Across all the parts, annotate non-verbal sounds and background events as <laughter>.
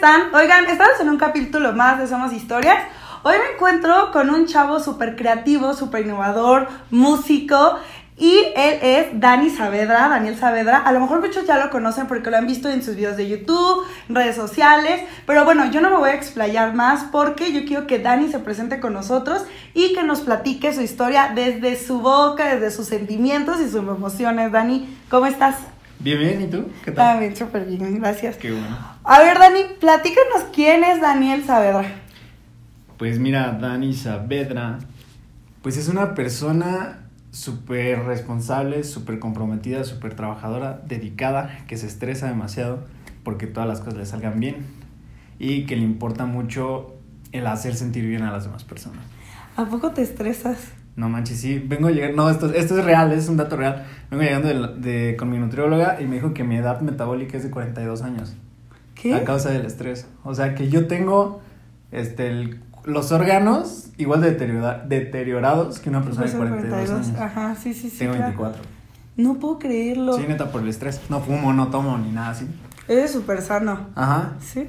están? Oigan, estamos en un capítulo más de Somos Historias. Hoy me encuentro con un chavo súper creativo, súper innovador, músico. Y él es Dani Saavedra, Daniel Saavedra. A lo mejor muchos ya lo conocen porque lo han visto en sus videos de YouTube, redes sociales. Pero bueno, yo no me voy a explayar más porque yo quiero que Dani se presente con nosotros y que nos platique su historia desde su boca, desde sus sentimientos y sus emociones. Dani, ¿cómo estás? Bien, bien, ¿y tú? ¿Qué tal? También súper bien, gracias. Qué bueno. A ver, Dani, platícanos quién es Daniel Saavedra. Pues mira, Dani Saavedra, pues es una persona súper responsable, súper comprometida, súper trabajadora, dedicada, que se estresa demasiado porque todas las cosas le salgan bien y que le importa mucho el hacer sentir bien a las demás personas. ¿A poco te estresas? No manches, sí, vengo a llegar, no, esto, esto es real, es un dato real. Vengo llegando de, de- con mi nutrióloga y me dijo que mi edad metabólica es de 42 años. ¿Qué? A causa del estrés. O sea que yo tengo este, el- los órganos igual de deteriora- deteriorados que una persona de Pues, 42, 42. años. Ajá, sí, sí, sí. Tengo claro. 24. No puedo creerlo. Sí, neta, por el estrés. No fumo, no tomo ni nada así. Eres súper sano. Ajá. Sí.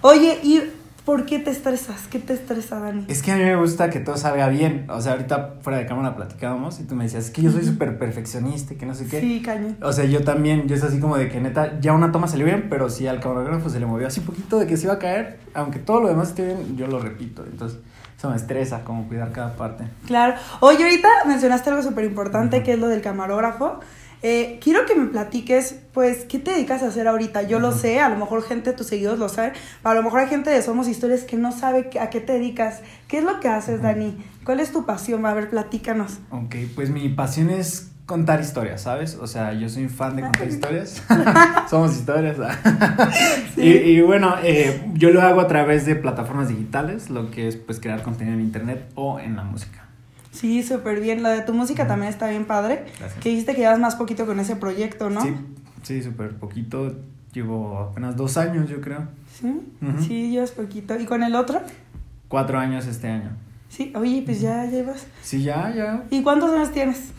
Oye, ¿y por qué te estresas? ¿Qué te estresa, Dani? Es que a mí me gusta que todo salga bien. O sea, ahorita fuera de cámara platicábamos y tú me decías, es que yo soy súper perfeccionista y que no sé qué. Sí, cañón. O sea, yo también, yo es así como de que neta, ya una toma salió bien, pero si al camarógrafo se le movió así poquito de que se iba a caer, aunque todo lo demás esté bien, yo lo repito. Entonces, eso me estresa, como cuidar cada parte. Claro. Oye, ahorita mencionaste algo súper importante que es lo del camarógrafo. Eh, quiero que me platiques, pues, ¿qué te dedicas a hacer ahorita? Yo lo sé, a lo mejor gente tus seguidores lo sabe, pero a lo mejor hay gente de Somos Historias que no sabe a qué te dedicas. ¿Qué es lo que haces. Dani? ¿Cuál es tu pasión? A ver, platícanos. Ok, pues mi pasión es contar historias, ¿sabes? O sea, yo soy fan de contar <laughs> historias. <laughs> Somos historias. <laughs> y, y bueno, eh, yo lo hago a través de plataformas digitales, lo que es pues crear contenido en internet o en la música. Sí, súper bien. Lo de tu música también está bien padre. Gracias. Que dijiste que llevas más poquito con ese proyecto, ¿no? Sí, sí, súper poquito. Llevo apenas dos años, yo creo. ¿Sí? Sí, llevas poquito. ¿Y con el otro? Cuatro años este año. Sí, oye, pues ya llevas. Sí, ya, ya. ¿Y cuántos años tienes?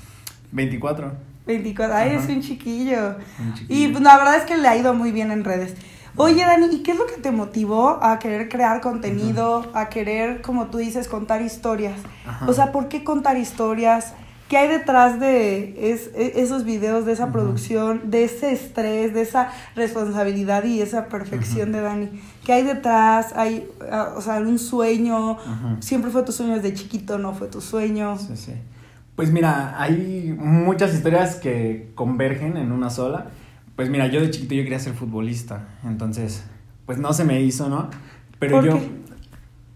24. 24. Ay, Ajá. es un chiquillo. Un Y chiquillo. pues, la verdad es que le ha ido muy bien en redes. Oye, Dani, ¿y qué es lo que te motivó a querer crear contenido, a querer, como tú dices, contar historias? O sea, ¿por qué contar historias? ¿Qué hay detrás de es- e- esos videos, de esa producción, de ese estrés, de esa responsabilidad y esa perfección de Dani? ¿Qué hay detrás? ¿Hay, o sea, un sueño? ¿Siempre fue tu sueño desde chiquito? ¿No fue tu sueño? Sí, sí. Pues mira, hay muchas historias que convergen en una sola. Pues mira, yo de chiquito yo quería ser futbolista, entonces, pues no se me hizo, ¿no? Pero ¿Por yo, qué?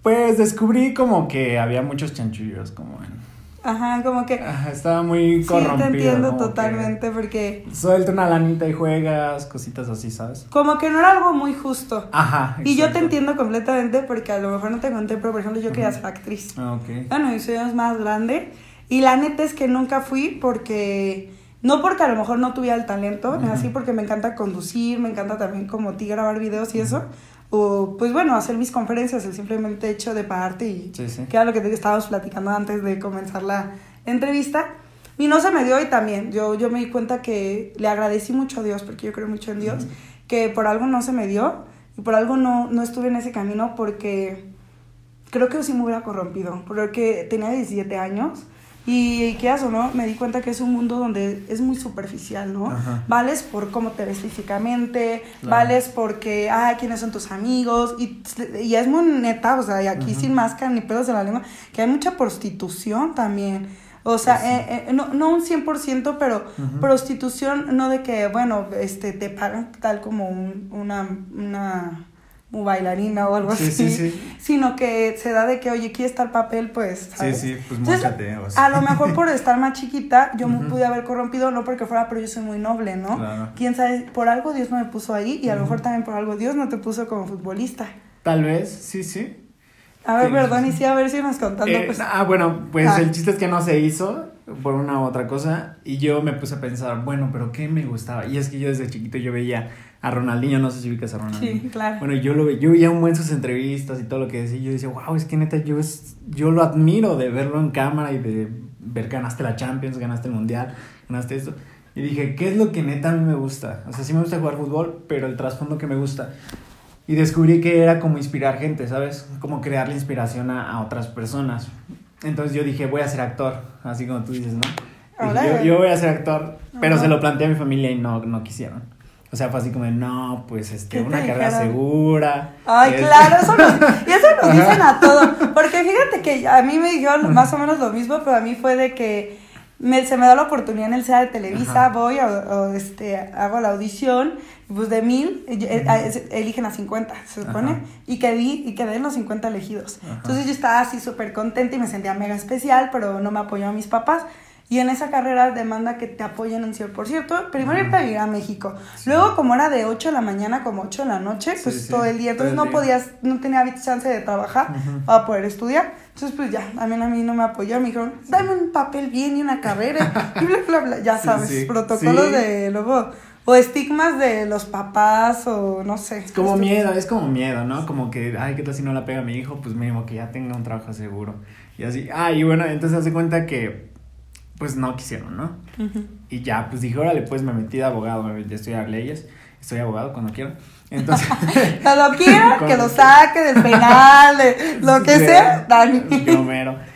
pues descubrí como que había muchos chanchullos, como en... Ajá, como que... Ajá, estaba muy Sí, corrompido. te entiendo totalmente porque Suelta una lanita y juegas, cositas así, ¿sabes? como que no era algo muy justo. Ajá. Y yo te entiendo completamente porque a lo mejor no te conté, pero por ejemplo yo quería ser actriz. Ah, ok. Bueno, mi sueño es más grande y la neta es que nunca fui porque... No porque a lo mejor no tuviera el talento, Ujú. así porque me encanta conducir, me encanta también como ti grabar videos y eso. O pues bueno, hacer mis conferencias, el simplemente hecho de pararte y Sí, sí. que era lo que te estábamos platicando antes de comenzar la entrevista. Y no se me dio y también yo, yo me di cuenta que le agradecí mucho a Dios, porque yo creo mucho en Dios, que por algo no se me dio y por algo no, no estuve en ese camino porque creo que sí me hubiera corrompido, porque tenía 17 años y quieras o no, me di cuenta que es un mundo donde es muy superficial, ¿no? Ajá. Vales por cómo te ves físicamente, Claro. vales porque, ah, quiénes son tus amigos, y, y es muy neta, o sea, y aquí sin máscara ni pedos de la lengua, que hay mucha prostitución también. O sea, sí. eh, eh, no, no un 100%, pero prostitución no de que, bueno, este, te pagan tal como un- una, una bailarina o algo Sí, así, sí, sí. sino que se da de que, oye, ¿quieres estar papel? Pues, Sí, ¿sabes? sí, pues Entonces, móchate. o sea. A lo mejor por estar más chiquita, yo me pude haber corrompido, no porque fuera, pero yo soy muy noble, ¿no? Claro. Quién sabe, por algo Dios no me puso ahí y a lo mejor también por algo Dios no te puso como futbolista. Tal vez, sí, sí. A ver, perdón, y sí. sí, a ver si nos contando. Eh, pues. ah, bueno, pues Ah. el chiste es que no se hizo por una u otra cosa y yo me puse a pensar, bueno, pero ¿qué me gustaba? Y es que yo desde chiquito yo veía a Ronaldinho, no sé si ubicas a Ronaldinho. Sí, claro. Bueno, yo lo ve- yo veía un buen sus entrevistas y todo lo que decía, y yo decía, wow, es que neta yo es, yo lo admiro de verlo en cámara y de ver ganaste la Champions, ganaste el Mundial, ganaste esto. Y dije, ¿qué es lo que neta a mí me gusta? O sea, sí me gusta jugar fútbol, pero el trasfondo que me gusta. Y descubrí que era como inspirar gente, ¿sabes? Como crearle inspiración a, a otras personas. Entonces yo dije, voy a ser actor, así como tú dices, ¿no? Dije, yo, yo, voy a ser actor, pero Ajá. se lo planteé a mi familia y no, no quisieron. O sea, fue así como, no, pues este, ¿Qué te una carrera dijeron? segura. Ay, este- claro, eso nos, <laughs> y eso nos dicen a todos. Porque fíjate que a mí me dijeron más o menos lo mismo, pero a mí fue de que me, se me da la oportunidad en el SEA de Televisa, Ajá. voy, o, o, este, hago la audición, pues de mil, eh, eligen a 50, se supone, Ajá. y quedé, y quedé en los 50 elegidos. Entonces yo estaba así súper contenta y me sentía mega especial, pero no me apoyó a mis papás. Y en esa carrera demanda que te apoyen un 100%. Primero irte a vivir a México. Luego, como era de 8 de la mañana como 8 de la noche, Sí, pues sí, todo el día. Entonces no día. podías, no tenía chance de trabajar Ujú. para poder estudiar. Entonces, pues ya, también a mí no me apoyó. Me dijeron, dame un papel bien y una carrera. <laughs> Y bla, bla, bla. Ya Sí, sabes, sí. protocolos Sí. de luego. O estigmas de los papás, o no sé. Es como miedo, es como miedo, ¿no? Como que, ay, ¿qué tal si no la pega mi hijo? Pues mínimo que ya tenga un trabajo seguro. Y así, ah, y bueno, entonces hace cuenta que, pues no quisieron, ¿no? Y ya, pues dije, órale, pues me metí de abogado, de estudiar leyes, estoy abogado cuando quiera. Entonces, <laughs> Cuando quiera, que lo <laughs> saque del penal, de lo que sea, Dani.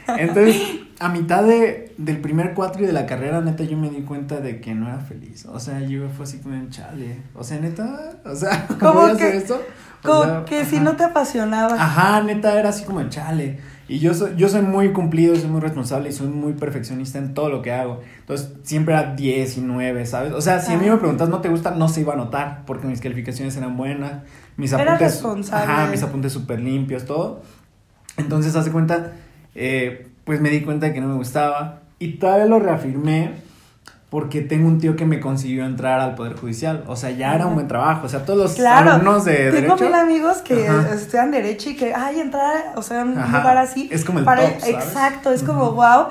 Entonces, a mitad de, del primer cuatri de la carrera, neta, yo me di cuenta de que no era feliz. O sea, yo fue así como, chale. O sea, neta, o sea, <laughs> ¿Cómo voy a hacer que- esto? O Como sea, que si no te apasionaba. Ajá, neta, era así como chale. Y yo soy, yo soy muy cumplido, soy muy responsable y soy muy perfeccionista en todo lo que hago. Entonces, siempre era 10 y 9, ¿sabes? O sea, si a mí Ah. me preguntas no te gusta, no se iba a notar, porque mis calificaciones eran buenas, mis Eras apuntes. responsable. Ajá, mis apuntes súper limpios, todo. Entonces, hace cuenta, eh, pues me di cuenta de que no me gustaba. Y todavía lo reafirmé porque tengo un tío que me consiguió entrar al Poder Judicial. O sea, ya era un buen trabajo. O sea, todos los Claro. alumnos de Tengo Derecho. mil amigos que Ajá. estudian Derecho y que, ay, entrar, o sea, un Ajá. lugar así. Es como el para- top, ¿sabes? Exacto, es como, wow.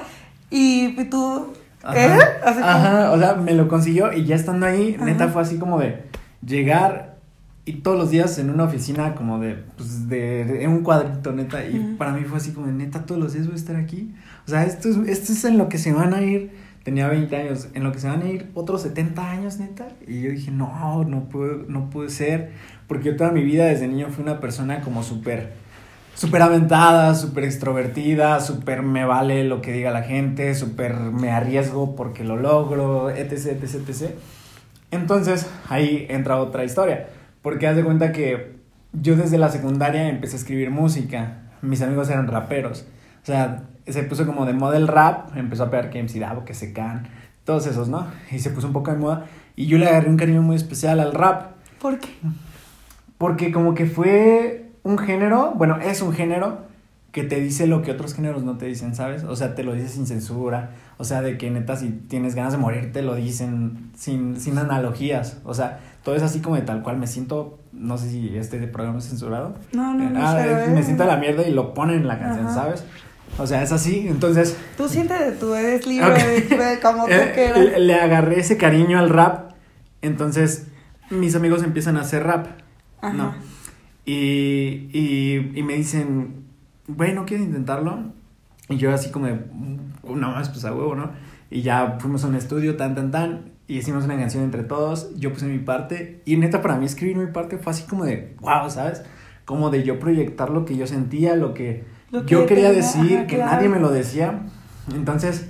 Y tú, Así como- ajá, o sea, me lo consiguió y ya estando ahí, neta fue así como de llegar y todos los días en una oficina como de, pues, de, de- en un cuadrito, neta, y para mí fue así como de, neta, todos los días voy a estar aquí. O sea, esto es, esto es en lo que se van a ir, tenía 20 años, en lo que se van a ir otros 70 años, neta, y yo dije, no, no puede, no puede ser, porque yo toda mi vida desde niño fui una persona como súper súper aventada, súper extrovertida, súper me vale lo que diga la gente, súper me arriesgo porque lo logro, etc, etc, etc. Entonces, ahí entra otra historia, porque haz de cuenta que yo desde la secundaria empecé a escribir música, mis amigos eran raperos, o sea, se puso como de moda el rap, empezó a pegar que MC Davo, que se can, todos esos, ¿no? Y se puso un poco de moda, y yo le agarré un cariño muy especial al rap, ¿Por qué? porque como que fue un género, bueno, es un género que te dice lo que otros géneros no te dicen, ¿sabes? O sea, te lo dice sin censura, o sea, de que neta si tienes ganas de morir te lo dicen sin, sin analogías, o sea, todo es así como de tal cual, me siento, no sé si este programa es censurado, No, no, no. Ah, ¿eh? me siento a la mierda y lo ponen en la canción, Ajá. ¿sabes? O sea, es así, entonces... Tú sientes, tú eres libre, de- como tú <laughs> Eh, quieras. le, le agarré ese cariño al rap, entonces mis amigos empiezan a hacer rap, Ajá. ¿no? Y, y, y me dicen, bueno, ¿quieres intentarlo? Y yo así como de, "Mm, no más, pues a huevo, ¿no? Y ya fuimos a un estudio, tan, tan, tan, y hicimos una canción entre todos, yo puse mi parte, y neta para mí escribir mi parte fue así como de, wow, ¿sabes? Como de yo proyectar lo que yo sentía, lo que, Lo que yo quería decir, ajá, que claro. nadie me lo decía. Entonces,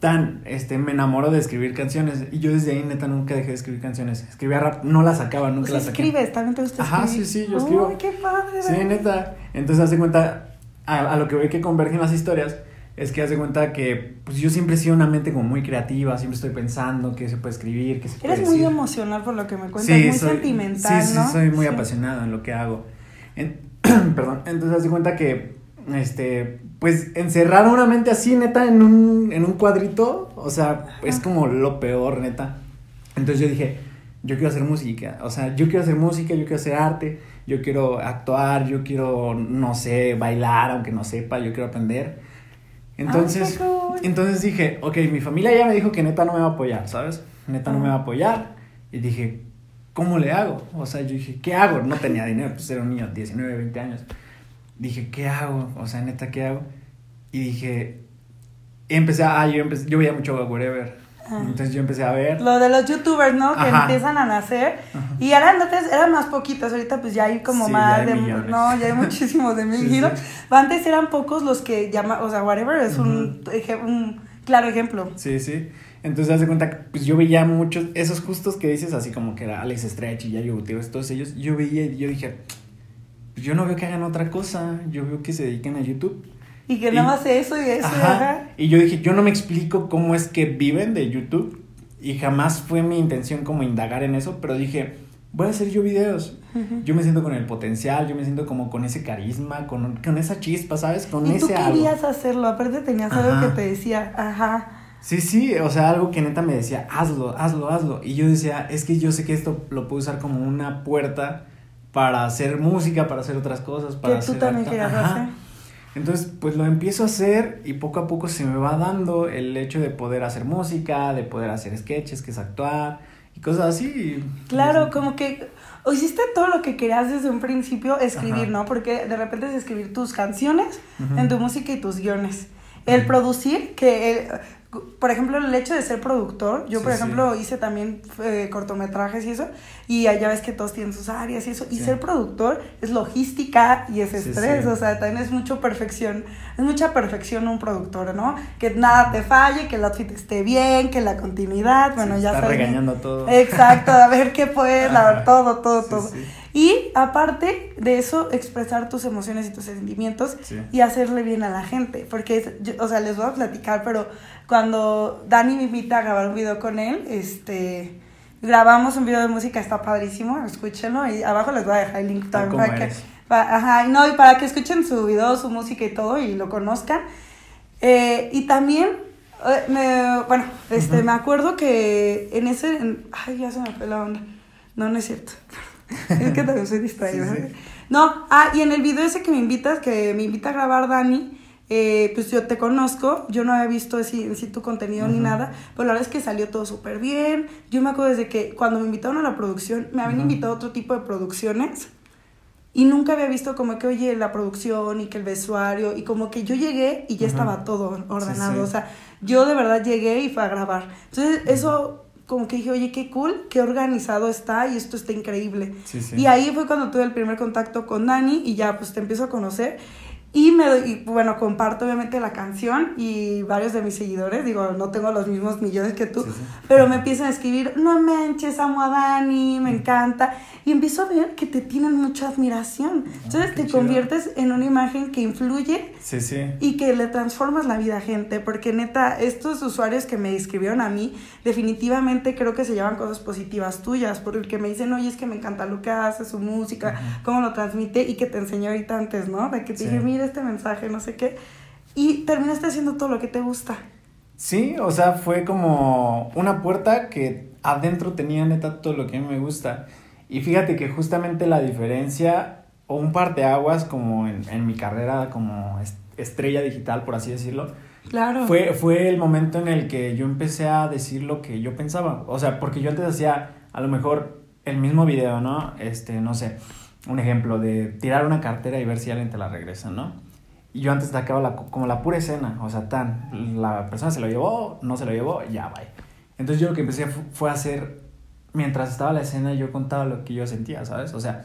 tan, este, me enamoro de escribir canciones, y yo desde ahí neta nunca dejé de escribir canciones. Escribía rap, no las sacaba, O nunca sea, las saqué. escribes, también te gusta Ajá, escribir. sí, sí, yo escribo. Ay, qué padre. Sí, neta. Entonces, hace cuenta, a, a lo que veo que convergen las historias, es que hace cuenta que pues yo siempre he sido una mente como muy creativa, siempre estoy pensando qué se puede escribir, qué se puede Eres muy decir. emocional por lo que me cuentas, Sí, muy soy- sentimental, sí, sí, ¿no? soy muy Sí. apasionado en lo que hago. En- <clears throat> perdón, entonces hace cuenta que, este, pues encerrar una mente así, neta, en un, en un cuadrito, o sea, es como lo peor, neta. Entonces yo dije, yo quiero hacer música, o sea, yo quiero hacer música, yo quiero hacer arte, yo quiero actuar, yo quiero, no sé, bailar, aunque no sepa, yo quiero aprender. Entonces, Ay, entonces dije, ok, mi familia ya me dijo que neta no me va a apoyar, ¿sabes? Neta no me va a apoyar. Y dije, ¿cómo le hago? O sea, yo dije, ¿qué hago? No tenía dinero, pues era un niño, 19, 20 años. Dije, ¿qué hago? O sea, neta, ¿qué hago? Y dije, empecé a, ah, yo, empecé, yo veía mucho Wherever. Entonces yo empecé a ver. Lo de los youtubers, ¿no? Que Ajá. empiezan a nacer. Y eran antes, eran más poquitos, ahorita pues ya hay como Sí, más hay de millones. no, ya hay muchísimos de <laughs> mil Sí, giros. sí. Antes eran pocos los que llaman, o sea, whatever es un, un claro ejemplo. Sí, sí. Entonces, haz de cuenta que pues, yo veía muchos, esos justos que dices, así como que era Alex Stretch y Yayo Gutiérrez, todos ellos, yo veía y yo dije, yo no veo que hagan otra cosa, yo veo que se dediquen a YouTube. Y que nada más eso y eso, y Ajá. ajá. Y yo dije, yo no me explico cómo es que viven de YouTube y jamás fue mi intención como indagar en eso, pero dije, voy a hacer yo videos. Ujú. Yo me siento con el potencial, yo me siento como con ese carisma, con, con esa chispa, ¿sabes? Con Y tú ese algo. querías hacerlo, aparte tenías algo Ajá. que te decía, ajá. Sí, sí, o sea, algo que neta me decía, hazlo, hazlo, hazlo. Y yo decía, es que yo sé que esto lo puedo usar como una puerta para hacer música, para hacer otras cosas, para Que tú hacer también acta- querías hacer. Entonces, pues lo empiezo a hacer y poco a poco se me va dando el hecho de poder hacer música, de poder hacer sketches, que es actuar y cosas así. Claro, como que o hiciste todo lo que querías desde un principio escribir, Ajá. ¿no? Porque de repente es escribir tus canciones en tu música y tus guiones. El producir, que el- por ejemplo, el hecho de ser productor, yo Sí, por sí. ejemplo hice también eh, cortometrajes y eso, y ya ves que todos tienen sus áreas y eso, y Sí. ser productor es logística y es estrés, o sea, también es mucho perfección, es mucha perfección un productor, ¿no? Que nada te falle, que el outfit esté bien, que la continuidad, bueno, ya está sabes. regañando todo. Exacto, a ver qué puedes, Ajá. ver, todo, todo, Sí, todo. Y aparte de eso, expresar tus emociones y tus sentimientos Sí. y hacerle bien a la gente. Porque, es- yo- o sea, les voy a platicar, pero cuando Dani me invita a grabar un video con él, este, grabamos un video de música, está padrísimo, escúchenlo y abajo les voy a dejar el link también ¿Cómo para que, ajá, no, y para que escuchen su video, su música y todo y lo conozcan. Eh, y también, eh, me, bueno, este, me acuerdo que en ese, en- ay, ya se me fue la onda. No, no es cierto. <laughs> es que también soy distraída. Sí, sí. No, ah, y en el video ese que me invitas, que me invita a grabar Dani, eh, pues yo te conozco, yo no había visto así, en sí tu contenido ni nada, pero la verdad es que salió todo súper bien. Yo me acuerdo desde que cuando me invitaron a la producción, me habían invitado a otro tipo de producciones y nunca había visto como que, oye, la producción y que el vestuario y como que yo llegué y ya estaba todo ordenado, sí. o sea, yo de verdad llegué y fue a grabar. Entonces, eso como que dije, oye, qué cool, qué organizado está y esto está increíble. Sí, sí. Y ahí fue cuando tuve el primer contacto con Dani y ya pues te empiezo a conocer. Y me doy- y, bueno, comparto obviamente la canción y varios de mis seguidores, digo, no tengo los mismos millones que tú, Sí, sí. pero me empiezan a escribir, no manches, amo a Dani, me encanta. Y empiezo a ver que te tienen mucha admiración. Entonces qué te chido. conviertes en una imagen que influye Sí, y que le transformas la vida a gente, porque neta, estos usuarios que me escribieron a mí, definitivamente creo que se llevan cosas positivas tuyas, porque me dicen, oye, es que me encanta lo que hace, su música, cómo lo transmite, y que te enseñé ahorita antes, ¿no? De que te dije, mira este mensaje, no sé qué, y terminaste haciendo todo lo que te gusta. Sí, o sea, fue como una puerta que adentro tenía neta todo lo que a mí me gusta. Y fíjate que justamente la diferencia, o un par de aguas como en, en mi carrera como est- estrella digital, por así decirlo, Claro. fue, fue el momento en el que yo empecé a decir lo que yo pensaba. O sea, porque yo antes hacía a lo mejor el mismo video, ¿no? Este, no sé, un ejemplo de tirar una cartera y ver si alguien te la regresa, ¿no? Y yo antes sacaba la, como la pura escena, o sea, tan, la persona se lo llevó, no se lo llevó, ya, bye. Entonces yo lo que empecé fu- fue a hacer, mientras estaba la escena, yo contaba lo que yo sentía, ¿sabes? O sea,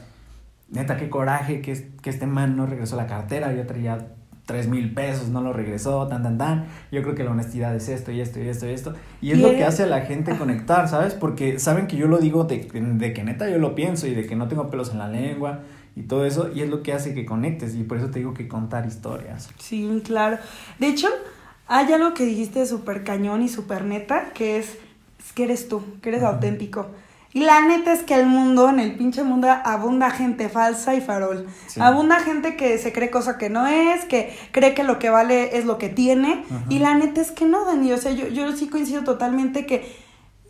neta, qué coraje que, que este man no regresó la cartera, yo traía tres mil pesos, no lo regresó, tan, tan, tan. Yo creo que la honestidad es esto y esto y esto y esto. Y es lo que hace a la gente conectar, ¿sabes? Porque saben que yo lo digo de, de que neta yo lo pienso y de que no tengo pelos en la lengua y todo eso. Y es lo que hace que conectes. Y por eso te digo que contar historias. Sí, claro. De hecho, hay algo que dijiste súper cañón y súper neta, que es, es que eres tú, que eres auténtico. Y la neta es que el mundo, en el pinche mundo, abunda gente falsa y farol. Sí. Abunda gente que se cree cosa que no es, que cree que lo que vale es lo que tiene. Y la neta es que no, Dani. O sea, yo, yo sí coincido totalmente que,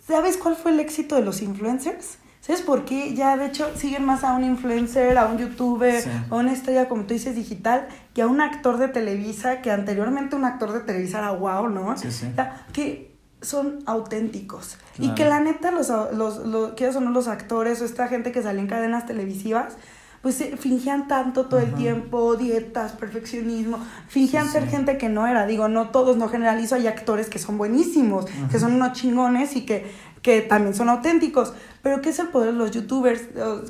¿sabes cuál fue el éxito de los influencers? ¿Sabes por qué? Ya, de hecho, siguen más a un influencer, a un youtuber, Sí. a una estrella, como tú dices, digital, que a un actor de Televisa, que anteriormente un actor de Televisa era wow, ¿no? Sí, sí. O sea, que son auténticos. Y que la neta, los, los, los, o no, los actores o esta gente que sale en cadenas televisivas, pues eh, fingían tanto todo el tiempo, dietas, perfeccionismo, fingían ser gente que no era, digo, no todos, no generalizo, hay actores que son buenísimos, que son unos chingones y que, que también son auténticos, pero ¿qué es el poder de los youtubers?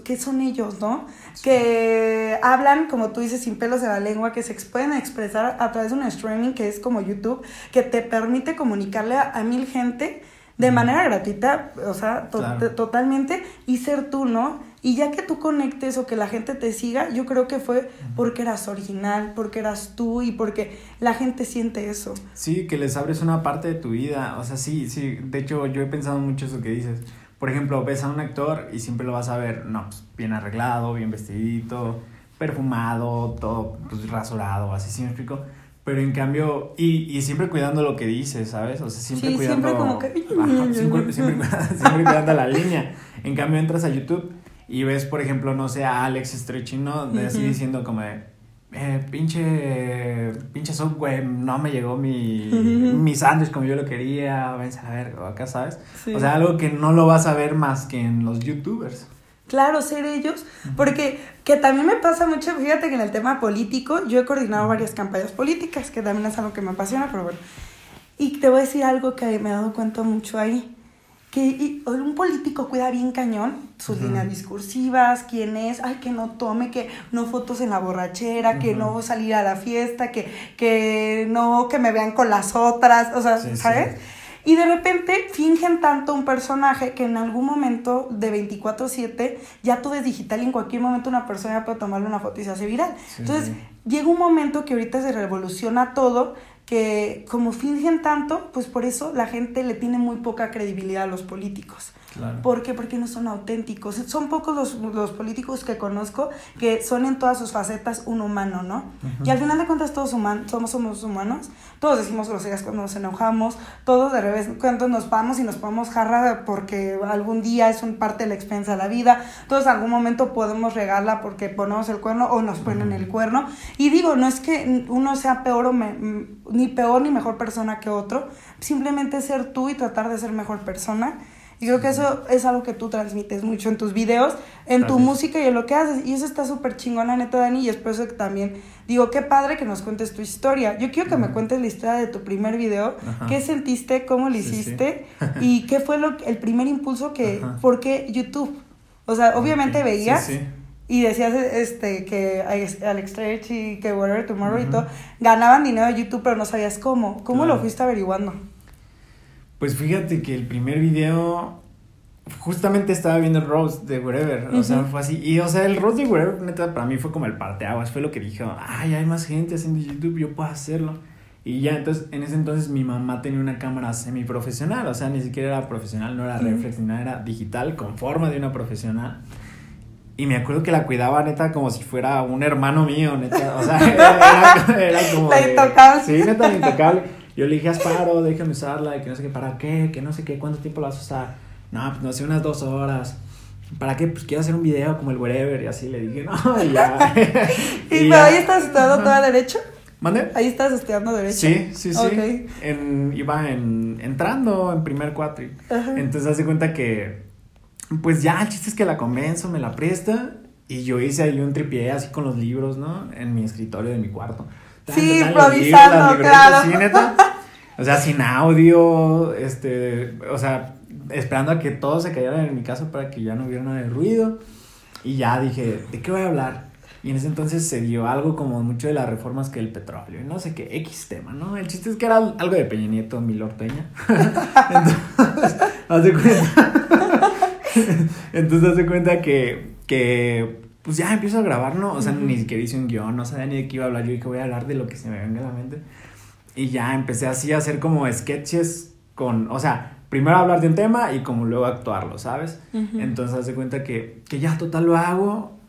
¿Qué son ellos, no? Que hablan, como tú dices, sin pelos de la lengua, que se pueden expresar a través de un streaming que es como YouTube, que te permite comunicarle a mil gente de manera gratuita, o sea, totalmente, y ser tú, ¿no? Y ya que tú conectes o que la gente te siga, yo creo que fue porque eras original, porque eras tú y porque la gente siente eso. Sí, que les abres una parte de tu vida, o sea, sí, sí, de hecho yo he pensado mucho eso que dices. Por ejemplo, ves a un actor y siempre lo vas a ver, no, pues bien arreglado, bien vestidito, perfumado, todo pues, rasurado, así, ¿sí me explico? Pero en cambio, y, y siempre cuidando lo que dices, ¿sabes? O sea, siempre cuidando. Siempre como que. siempre, <laughs> siempre, cuidando la línea. En cambio, entras a YouTube y ves, por ejemplo, no sé, a Alex Stretchino, de así diciendo como de. Eh, pinche, pinche Subway, no me llegó mi, mi sándwich como yo lo quería, vence a ver, acá, ¿sabes? O sea, algo que no lo vas a ver más que en los youtubers. Claro, ser ellos, porque que también me pasa mucho, fíjate que en el tema político, yo he coordinado varias campañas políticas, que también es algo que me apasiona, pero bueno. Y te voy a decir algo que me he dado cuenta mucho ahí, que un político cuida bien cañón sus líneas discursivas, quién es, ay, que no tome, que no fotos en la borrachera, que no salir a la fiesta, que, que no que me vean con las otras, o sea, ¿sabes? Y de repente fingen tanto un personaje que en algún momento de 24/7 ya todo es digital y en cualquier momento una persona puede tomarle una foto y se hace viral. Entonces llega un momento que ahorita se revoluciona todo, que como fingen tanto, pues por eso la gente le tiene muy poca credibilidad a los políticos. ¿Por qué? Porque no son auténticos. Son pocos los, los, políticos que conozco que son en todas sus facetas un humano, ¿no? Y al final de cuentas todos humanos, somos, somos humanos. Todos decimos groserías cuando nos enojamos. Todos de revés cuando nos vamos y nos ponemos jarra porque algún día es un parte de la experiencia de la vida. Todos en algún momento podemos regarla porque ponemos el cuerno o nos ponen el cuerno. Y digo, no es que uno sea peor o ni peor ni mejor persona que otro. Simplemente ser tú y tratar de ser mejor persona y creo que eso es algo que tú transmites mucho en tus videos, en tu música y en lo que haces. Y eso está súper chingona, neta, Dani. Y es por eso que también digo, qué padre que nos cuentes tu historia. Yo quiero que me cuentes la historia de tu primer video. ¿Qué sentiste? ¿Cómo lo hististe? <laughs> ¿Y qué fue lo, el primer impulso que... ¿Por qué YouTube? O sea, obviamente veías... Y decías este que Alex Stretch y que Whatever Tomorrow y todo ganaban dinero de YouTube, pero no sabías cómo. ¿Cómo lo fuiste averiguando? Pues fíjate que el primer video justamente estaba viendo el roast de Wherever, o sea, fue así. Y, o sea, el roast de Wherever, neta, para mí fue como el parteaguas, fue lo que dije, ay, hay más gente haciendo YouTube, yo puedo hacerlo. Y ya, entonces, en ese entonces mi mamá tenía una cámara semiprofesional, o sea, ni siquiera era profesional, no era reflex, nada, era digital, con forma de una profesional. Y me acuerdo que la cuidaba, neta, como si fuera un hermano mío, neta, o sea, <laughs> era, como... La intocable. Sí, neta, intocable. Yo le dije, Asparo, déjame usarla, y que no sé qué, ¿para qué? Que no sé qué, ¿cuánto tiempo la vas a usar? No, pues no sé, unas dos horas. ¿Para qué? Pues quiero hacer un video como el wherever, y así le dije, no, <laughs> <laughs> y ya. ¿Y, pero ahí estás estudiando todo derecho? ¿Mande? Ahí estás estudiando derecho. Sí, sí, sí. En, iba en, entrando en primer cuatro. Entonces hace cuenta que, pues ya, el chiste es que la convenzo, me la presta, y yo hice ahí un tripié así con los libros, ¿no? En mi escritorio de mi cuarto. Sí, improvisando, claro. Sí, neta. O sea, sin audio, este, o sea, esperando a que todo se cayera en mi casa para que ya no hubiera nada de ruido. Y ya dije, ¿de qué voy a hablar? Y en ese entonces se dio algo como mucho de las reformas que el petróleo, y no sé qué, X tema, ¿no? El chiste es que era algo de Peña Nieto, Milor Peña. <laughs> entonces, hace cuenta. <laughs> entonces, hace cuenta que, que pues ya empiezo a grabar, ¿no? O sea, ni siquiera hice un guion, no sabía ni de qué iba a hablar. Yo dije, voy a hablar de lo que se me venga a la mente. Y ya empecé así a hacer como sketches con, o sea, primero hablar de un tema y como luego actuarlo, ¿sabes? Entonces, haz de cuenta que, que ya total lo hago,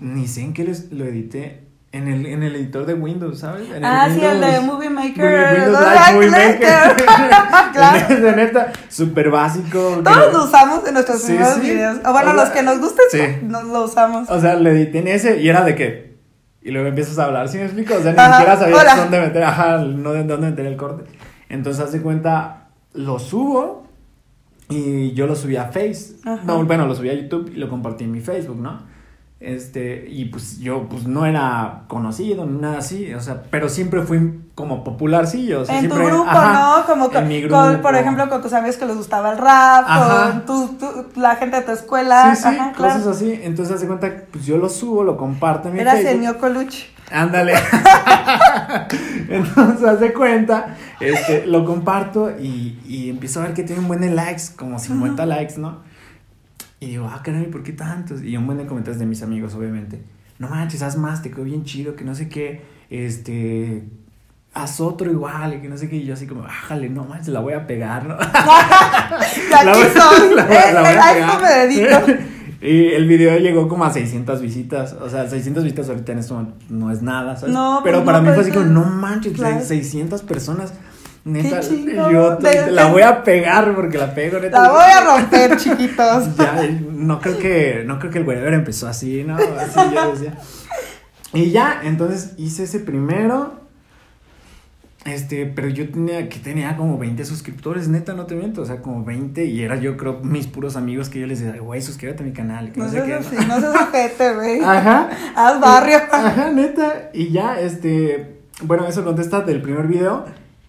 ni sé en qué lo edité, en el, en el editor de Windows, ¿sabes? ah, sí, el de Movie Maker. Windows Movie Maker. <laughs> claro. de neta, súper básico. Todos lo usamos en nuestros primeros videos. O bueno, los que nos gustan, sí. nos lo usamos. O sea, le edité en ese y era de que. Y luego empiezas a hablar, ¿sí me explico? O sea, ni siquiera sabías dónde meter, ajá, no de dónde meter el corte. Entonces, hace cuenta, lo subo y yo lo subí a Face. No, bueno, lo subí a YouTube y lo compartí en mi Facebook, ¿no? Este, y pues yo pues no era conocido ni nada así, o sea, pero siempre fui como popularcillo. O sea, en siempre, tu grupo, ajá, ¿no? Como en con, mi con, grupo. por ejemplo, con tus amigos que les gustaba el rap, Ajá. con tu, tu- la gente de tu escuela. Sí, sí, Ajá, claro. cosas así. Entonces hace cuenta, pues yo lo subo, lo comparto en mi Eras el Facebook. Nio Colucci. Ándale. <laughs> Entonces hace cuenta, este, lo comparto y, y empiezo a ver que tiene un buen de likes, como 50 likes, ¿no? Y digo, ah, caray, ¿por qué tantos? Y un buen de comentarios de mis amigos, obviamente. No manches, haz más, te quedó bien chido, que no sé qué, este, haz otro igual, y que no sé qué. Y yo así como, bájale, no manches, la voy a pegar, ¿no? <laughs> <laughs> La voy- <laughs> la Eh, la voy eh, a me dedico. Y el video llegó como a 600 visitas. O sea, 600 visitas ahorita en esto no es nada, ¿sabes? No, pero pues para no, mí fue pero así como, no manches, claro. 600 personas. Neta, yo De- la voy a pegar porque la pego, neta. La voy a romper, chiquitos. <laughs> Ya, no creo que, no creo que el whatever empezó así, ¿no? Así yo decía. Y ya, entonces hice ese primero. Este, pero yo tenía que tenía como 20 suscriptores, neta, no te miento, o sea, como 20 y era yo creo mis puros amigos que yo les decía, güey, suscríbete a mi canal, que no, No sé qué. no seas ojete, güey. Ajá. Haz barrio. Ajá, neta. Y ya, este. Bueno, eso contesta del primer video.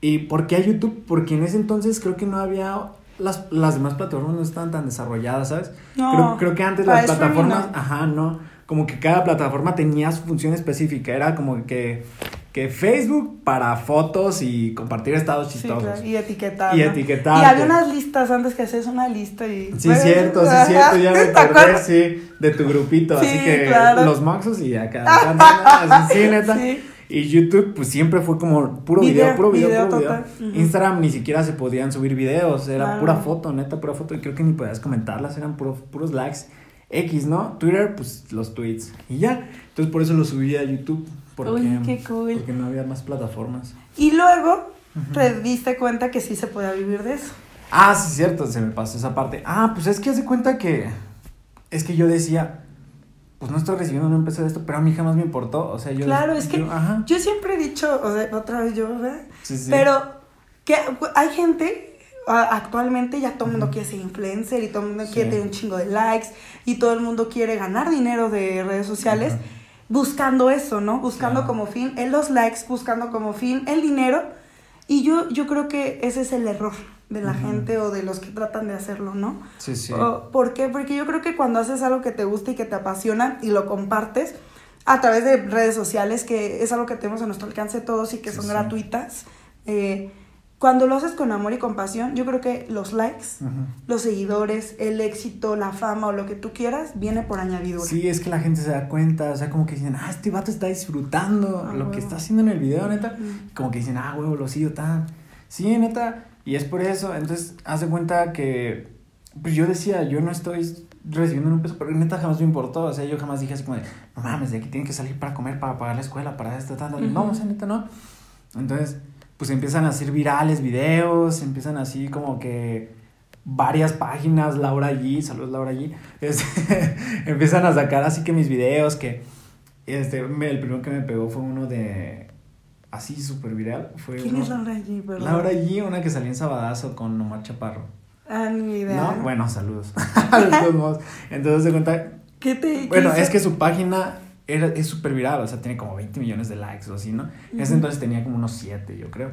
¿Y por qué a YouTube? Porque en ese entonces creo que no había. Las, las demás plataformas no estaban tan desarrolladas, ¿sabes? No, creo, creo que antes las plataformas. no. Ajá, no. Como que cada plataforma tenía su función específica. Era como que. Que Facebook para fotos y compartir estados Sí, chistosos. claro, y etiquetar. Y ¿no? etiquetarte. Y había unas listas antes que haces una lista y. Sí, cierto, sí, ajá, cierto, ya me <laughs> ¿te acordé, sí, de tu grupito, Sí, así que claro. los moxos y acá, sí, neta. <laughs> Sí. Y YouTube, pues siempre fue como puro video, Video, puro video, video puro total. video. Instagram ni siquiera se podían subir videos, era Claro. pura foto, neta, pura foto, y creo que ni podías comentarlas, eran puro- puros likes. X, ¿no? Twitter, pues los tweets, y ya. Entonces por eso lo subí a YouTube, porque, Uy, qué cool. porque no había más plataformas. Y luego te diste cuenta que sí se podía vivir de eso. Ah, sí, cierto, se me pasó esa parte. Ah, pues es que hace cuenta que. Es que yo decía, pues no estoy recibiendo un peso de esto, pero a mí jamás me importó. O sea, yo. Claro, es que yo- ajá. yo siempre he dicho, o sea, otra vez yo, ¿verdad? Sí, sí. Pero que hay gente, actualmente ya todo el mundo quiere ser influencer y todo el mundo Sí. quiere tener un chingo de likes y todo el mundo quiere ganar dinero de redes sociales Ajá. buscando eso, ¿no? Buscando como fin en los likes, buscando como fin el dinero. Y yo, yo creo que ese es el error de la gente o de los que tratan de hacerlo, ¿no? Sí, sí. O- ¿Por qué? Porque yo creo que cuando haces algo que te gusta y que te apasiona y lo compartes a través de redes sociales, que es algo que tenemos a nuestro alcance todos y que Sí, son sí. gratuitas, eh, cuando lo haces con amor y compasión, yo creo que los likes, los seguidores, el éxito, la fama o lo que tú quieras, viene por añadidura. Sí, es que la gente se da cuenta, o sea, como que dicen, ah, este vato está disfrutando Ah, lo que está haciendo en el video, neta. Como que dicen, ah, huevo, lo sigo tan. Sí, neta. Y es por eso, entonces, haz de cuenta que, pues yo decía, yo no estoy recibiendo un peso, pero neta jamás me importó, o sea, yo jamás dije así como de, no mames, de aquí tienen que salir para comer, para pagar la escuela, para esto, tanto. Ujú. No, o sea, neta, no. Entonces, pues empiezan a hacer virales videos, empiezan así como que varias páginas, Laura G, saludos Laura G, este, <laughs> empiezan a sacar así que mis videos, que este, me- el primero que me pegó fue uno de, así súper viral, fue ¿Quién uno- es Laura G? Perdón. Laura G, una que salió en Sabadazo con Omar Chaparro, Ah, ni idea. ¿no? Bueno, saludos, <laughs> entonces se cuenta, ¿Qué te bueno, qué es que su página era, es súper viral, o sea, tiene como 20 millones de likes o así, ¿no? En ese Ujú. entonces tenía como unos 7, yo creo.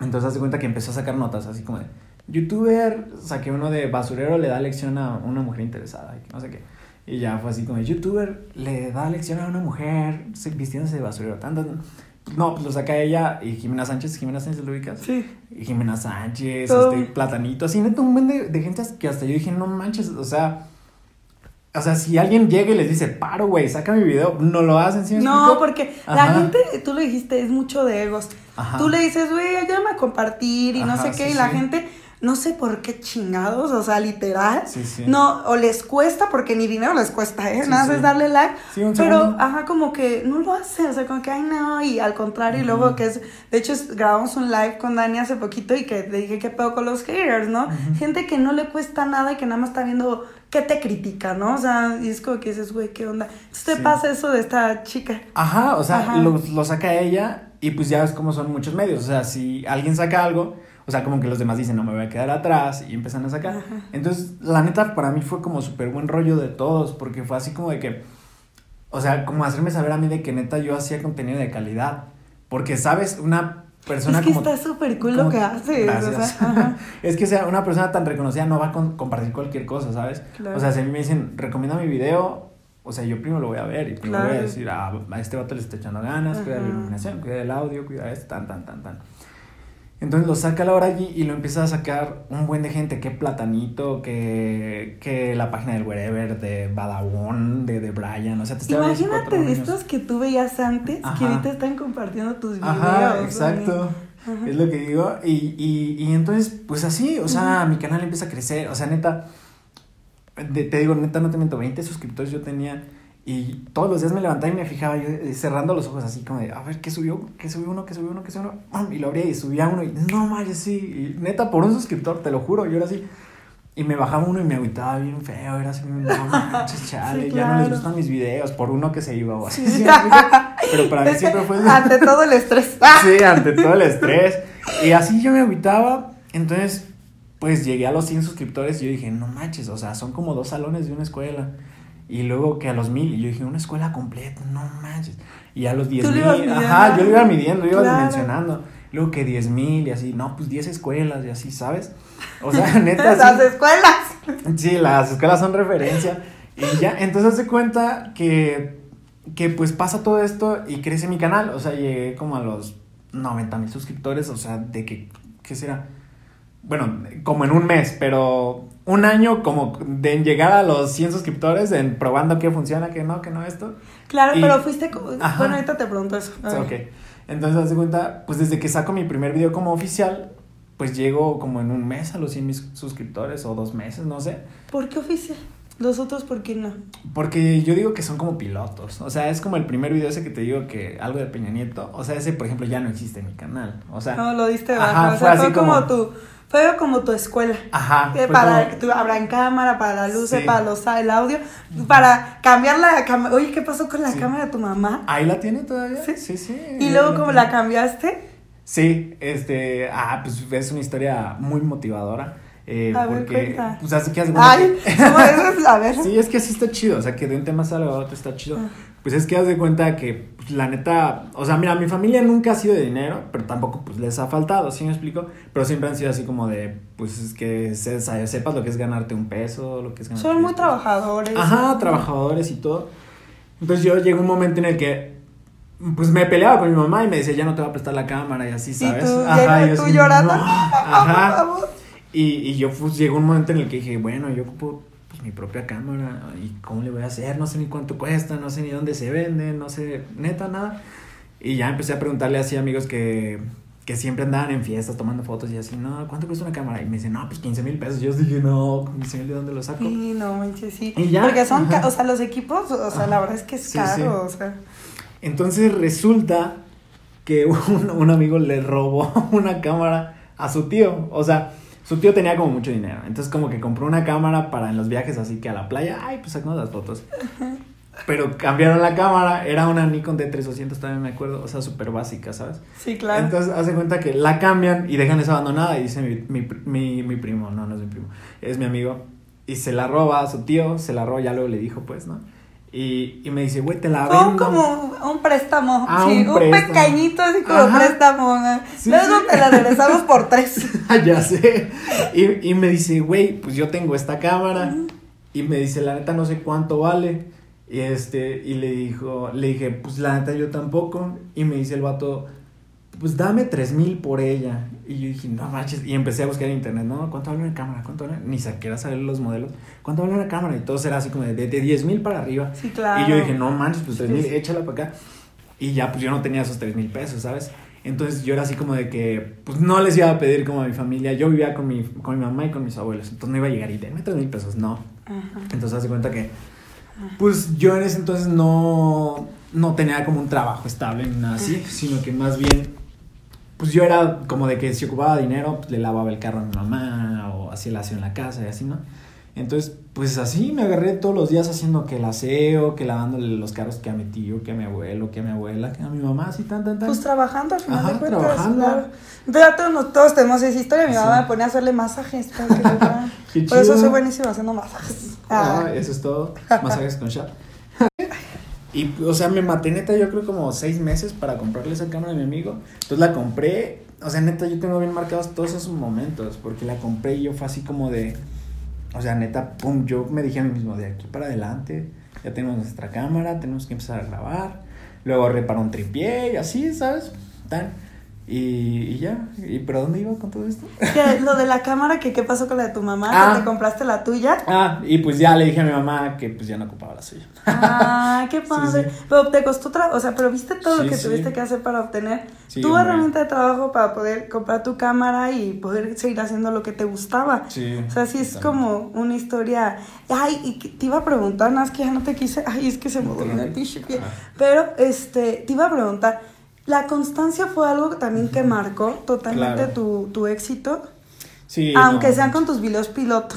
Entonces, hace cuenta que empezó a sacar notas así como de, youtuber, saqué uno de basurero le da lección a una mujer interesada, no sé qué. Y ya fue así como, youtuber le da lección a una mujer se- vistiéndose de basurero. Tanto, no, pues lo saca ella y Jimena Sánchez, Jimena Sánchez lo ubicas. Sí. Y Jimena Sánchez, Todo. este, Platanito, así, neta, un buen de, de gente que hasta yo dije, no manches, o sea, o sea, si alguien llega y les dice, paro, güey, saca mi video, no lo hacen, ¿sí me No, explico? porque la gente, tú lo dijiste, es mucho de egos. Ajá. Tú le dices, güey, ayúdame a compartir y no sé qué, sí, y la sí. gente, no sé por qué chingados, o sea, literal. Sí, sí. No, o les cuesta, porque ni dinero les cuesta, ¿eh? Sí, Nada más es darle like. Sí, un pero, segundo. ajá, como que no lo hace, o sea, como que, ay, no, y al contrario, y luego que es, de hecho, grabamos un live con Dani hace poquito y que le dije, ¿qué pedo con los haters, no? Gente que no le cuesta nada y que nada más está viendo qué te critica, ¿no? O sea, y es como que dices, güey, ¿qué onda? Entonces te Sí. pasa eso de esta chica. Ajá, o sea, Ajá. Lo, lo saca ella y pues ya ves cómo son muchos medios. O sea, si alguien saca algo, o sea, como que los demás dicen, no me voy a quedar atrás y empiezan a sacar. Ajá. Entonces, la neta, para mí fue como súper buen rollo de todos, porque fue así como de que, o sea, como hacerme saber a mí de que neta yo hacía contenido de calidad. Porque, ¿sabes? Una persona es que como... está súper cool lo que haces. O sea, <laughs> ajá. es que sea una persona tan reconocida no va a con- compartir cualquier cosa, ¿sabes? Claro. O sea, si a mí me dicen, recomienda mi video, o sea, yo primero lo voy a ver y primero voy a Claro. decir, ah, a este vato le está echando ganas, cuida la Ajá. iluminación, cuida el audio, cuida esto, tan, tan, tan, tan. Entonces lo saca la hora allí y lo empieza a sacar un buen de gente, que Platanito, que, que la página del Wherever, de Badabón, de, de Brian, o sea, te Imagínate de estos que tú veías antes que ahorita están compartiendo tus videos. Ajá, exacto. Ajá. Es lo que digo. Y, y, y entonces, pues así, o sea, mi canal empieza a crecer. O sea, neta, de- te digo, neta, no te miento, 20 suscriptores yo tenía. Y todos los días me levantaba y me fijaba yo eh, cerrando los ojos así como de, a ver, ¿qué subió? ¿Qué subió uno? ¿Qué subió uno? ¿Qué subió uno? Y lo abría y subía uno y no manches, sí. Y neta, por un suscriptor, te lo juro, yo era así. Y me bajaba uno y me agüitaba bien feo, era así, no manches, <laughs> chale, Sí, ya no les claro. gustan mis videos por uno que se iba o así. Sí. ¿sí? <laughs> Pero para mí siempre fue... Ante todo el estrés. <laughs> Sí, ante todo el estrés. Y así yo me agüitaba. Entonces, pues llegué a los 100 suscriptores y yo dije, no manches, o sea, son como dos salones de una escuela. Y luego que a los mil, y yo dije, una escuela completa, no manches. Y a los diez mil, ajá, yo lo iba midiendo, iba dimensionando. Luego que diez mil y así, no, pues 10 escuelas y así, ¿sabes? O sea, <laughs> neta, Las sí. escuelas. Sí, las escuelas son referencia. Y ya, entonces se cuenta que, que pues pasa todo esto y crece mi canal. O sea, llegué como a los 90 mil suscriptores. O sea, de que, ¿qué será? Bueno, como en un mes, pero un año como de llegar a los 100 suscriptores, en probando qué funciona, qué no, qué no esto. Claro, Y- pero fuiste. Ajá. Bueno, ahorita te pregunto eso. O ok. Entonces, haz de cuenta, pues desde que saco mi primer video como oficial, pues llego como en un mes a los 100 mis suscriptores o dos meses, no sé. ¿Por qué oficial? Los otros, ¿por qué no? Porque yo digo que son como pilotos. O sea, es como el primer video ese que te digo que algo de Peña Nieto. O sea, ese, por ejemplo, ya no existe en mi canal. O sea, No, lo diste ajá, bajo. O fue sea, fue así como, como- tu. Fue como tu escuela. ajá. Para como- que tú abran cámara, para la luz, Sí. para los, el audio, para cambiar la cámara. Oye, ¿qué pasó con la Sí. cámara de tu mamá? ¿Ahí la tiene todavía? Sí. Sí, sí. Y luego, ahí ¿cómo tiene. la cambiaste? Sí, este. Ah, pues es una historia muy motivadora. Eh, A ver, porque. cuenta. Pues hace que hace Ay. <laughs> A <laughs> ver. Sí, es que así está chido, o sea, que de un tema salga a otro está chido. Ah. Pues es que haz de cuenta que, pues, la neta, o sea, mira, mi familia nunca ha sido de dinero, pero tampoco, pues, les ha faltado, ¿sí me explico? Pero siempre han sido así como de, pues, es que se- se- sepas lo que es ganarte un peso, lo que es ganarte Son muy pesos. trabajadores. Ajá, trabajadores y todo. Entonces yo llegó un momento en el que, pues, me peleaba con mi mamá y me decía, ya no te voy a prestar la cámara y así, Y ¿sabes? tú, Ajá, ya, y yo tú así, llorando. "No". "No, <laughs> por Ajá. favor". Y, y yo pues llegó un momento en el que dije, bueno, yo ocupo mi propia cámara y cómo le voy a hacer, no sé ni cuánto cuesta, no sé ni dónde se vende, no sé, neta, nada. Y ya empecé a preguntarle así a amigos que, que siempre andaban en fiestas tomando fotos y así, no, ¿cuánto cuesta una cámara? Y me dicen, no, pues 15 mil pesos. Yo dije, no, 15 mil de dónde lo saco. Sí, no manches, sí. Y ya, Porque son, ajá. o sea, los equipos, o sea, la verdad es que es Sí, caro, sí. o sea. Entonces resulta que <laughs> un, un amigo le robó <laughs> una cámara a su tío. O sea, su tío tenía como mucho dinero. Entonces como que compró una cámara para en los viajes así que a la playa, ay, pues sacamos las fotos. Pero cambiaron la cámara, era una Nikon D3200 también me acuerdo, o sea, súper básica, ¿sabes? Sí, claro. Entonces hace cuenta que la cambian y dejan esa abandonada y dice mi, mi, mi, mi primo, no, no es mi primo, es mi amigo. Y se la roba a su tío, se la roba, ya luego le dijo pues, ¿no? Y, y me dice, güey, te la vendo. como un préstamo. Ah, sí, un un, préstamo. pequeñito así como Ajá. préstamo. Luego sí. te la regresamos por tres. <laughs> ya sé. Y, y me dice, güey, pues yo tengo esta cámara. Y me dice, la neta no sé cuánto vale. Y este, y le dijo, le dije, pues la neta yo tampoco. Y me dice el vato, pues dame tres mil por ella. Y yo dije, no manches. Y empecé a buscar en internet, ¿no? ¿Cuánto vale una cámara? ¿Cuánto vale? Ni siquiera saber los modelos. ¿Cuánto vale una cámara? Y todo era así como de, de, 10 mil para arriba. Sí, claro. Y yo dije, no manches, pues tres Sí, mil, sí. échala para acá. Y ya, pues yo no tenía esos tres mil pesos, ¿sabes? Entonces yo era así como de que, pues no les iba a pedir como a mi familia. Yo vivía con mi, con mi mamá y con mis abuelos. Entonces no iba a llegar y denme tres mil pesos, no. Ajá. Entonces hace cuenta que, pues yo en ese entonces no, no tenía como un trabajo estable ni nada así, sino que más bien, pues yo era como de que si ocupaba dinero, pues le lavaba el carro a mi mamá o hacía el aseo en la casa y así, ¿no? Entonces, pues así me agarré todos los días haciendo que el aseo, que lavándole los carros que a mi tío, que a mi abuelo, que a mi abuela, que a mi mamá, así tan, tan, tan. Pues trabajando al final Ajá, de cuentas. trabajando. Claro. Ya todos, todos tenemos esa historia. Mi Sí. mamá me ponía a hacerle masajes para que <laughs> Por eso soy buenísima haciendo masajes. Ah, Ah. eso es todo. <laughs> Masajes con chat. Y, o sea, me maté neta, yo creo como seis meses para comprarle esa cámara a mi amigo. Entonces la compré. O sea, neta, yo tengo bien marcados todos esos momentos. Porque la compré y yo fue así como de. O sea, neta, pum, yo me dije a mí mismo, de aquí para adelante, ya tenemos nuestra cámara, tenemos que empezar a grabar. Luego reparo un tripié y así, ¿sabes? Tan. Y, y ya, ¿y pero dónde iba con todo esto? Que lo de la cámara, que qué pasó con la de tu mamá, Ah. que te compraste la tuya. Ah, y pues ya le dije a mi mamá que pues ya no ocupaba la suya. Ah, qué <laughs> Sí, padre. sí. Pero te costó tra o sea, pero viste todo lo Sí, que sí. tuviste que hacer para obtener Sí, tu hombre. herramienta de trabajo para poder comprar tu cámara y poder seguir haciendo lo que te gustaba. Sí. O sea, sí es como una historia. Ay, y que te iba a preguntar, nada más que ya no te quise. Ay, es que se me No te durmió el lo-. Pero, este, te iba a preguntar, ¿la constancia fue algo también que marcó totalmente Claro. tu, tu éxito? Sí, Aunque no. sean con tus videos piloto.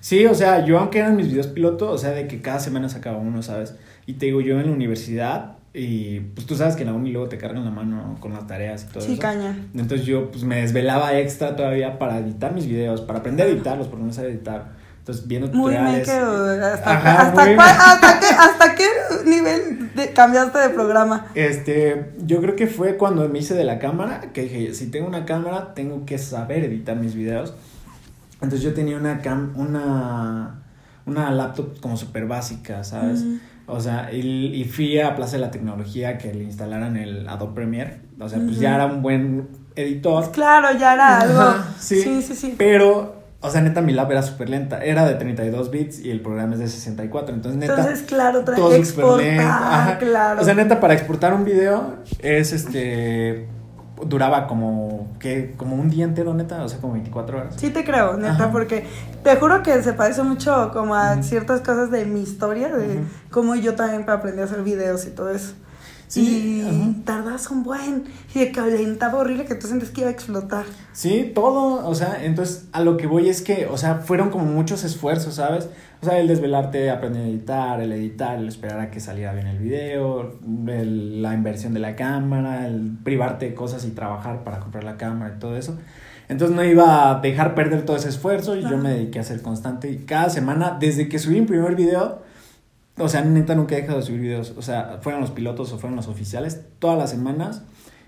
Sí, o sea, yo aunque eran mis videos piloto, o sea, de que cada semana sacaba uno, ¿sabes? Y te digo, yo en la universidad, y pues tú sabes que en la uni luego te cargan la mano con las tareas y todo Sí, eso. caña. Entonces yo pues me desvelaba extra todavía para editar mis videos, para aprender a editarlos, porque no sabía editar. Entonces viendo Muy tutoriales. hasta, Ajá, hasta, muy- cuál- hasta qué, ¿hasta qué nivel de- cambiaste de programa? Este, yo creo que fue cuando me hice de la cámara, que dije, si tengo una cámara, tengo que saber editar mis videos. Entonces yo tenía una cam, una, una laptop como súper básica, ¿sabes? O sea, y, y fui a Plaza de la Tecnología que le instalaran el Adobe Premiere. O sea, pues ya era un buen editor. Claro, ya era algo. Sí. sí, sí. sí. Pero, o sea, neta, mi lab era súper lenta. Era de 32 bits y el programa es de 64. Entonces, neta. Entonces, claro, todo exportar. Ajá. claro. O sea, neta, para exportar un video es este. Duraba como. que Como un día entero, neta. O sea, como 24 horas. Sí te creo, neta, Ajá. porque te juro que se parece mucho como a ciertas cosas de mi historia, de cómo yo también aprendí a hacer videos y todo eso. Sí, y tardas un buen, y de calentaba horrible que tú sientes que iba a explotar. Sí, todo, o sea, entonces a lo que voy es que, o sea, fueron como muchos esfuerzos, ¿sabes? O sea, el desvelarte, aprender a editar, el editar, el esperar a que saliera bien el video, el- la inversión de la cámara, el privarte de cosas y trabajar para comprar la cámara y todo eso. Entonces no iba a dejar perder todo ese esfuerzo y yo me dediqué a ser constante y cada semana, desde que subí mi primer video, o sea, neta nunca he dejado de subir videos, o sea, fueron los pilotos o fueron los oficiales, todas las semanas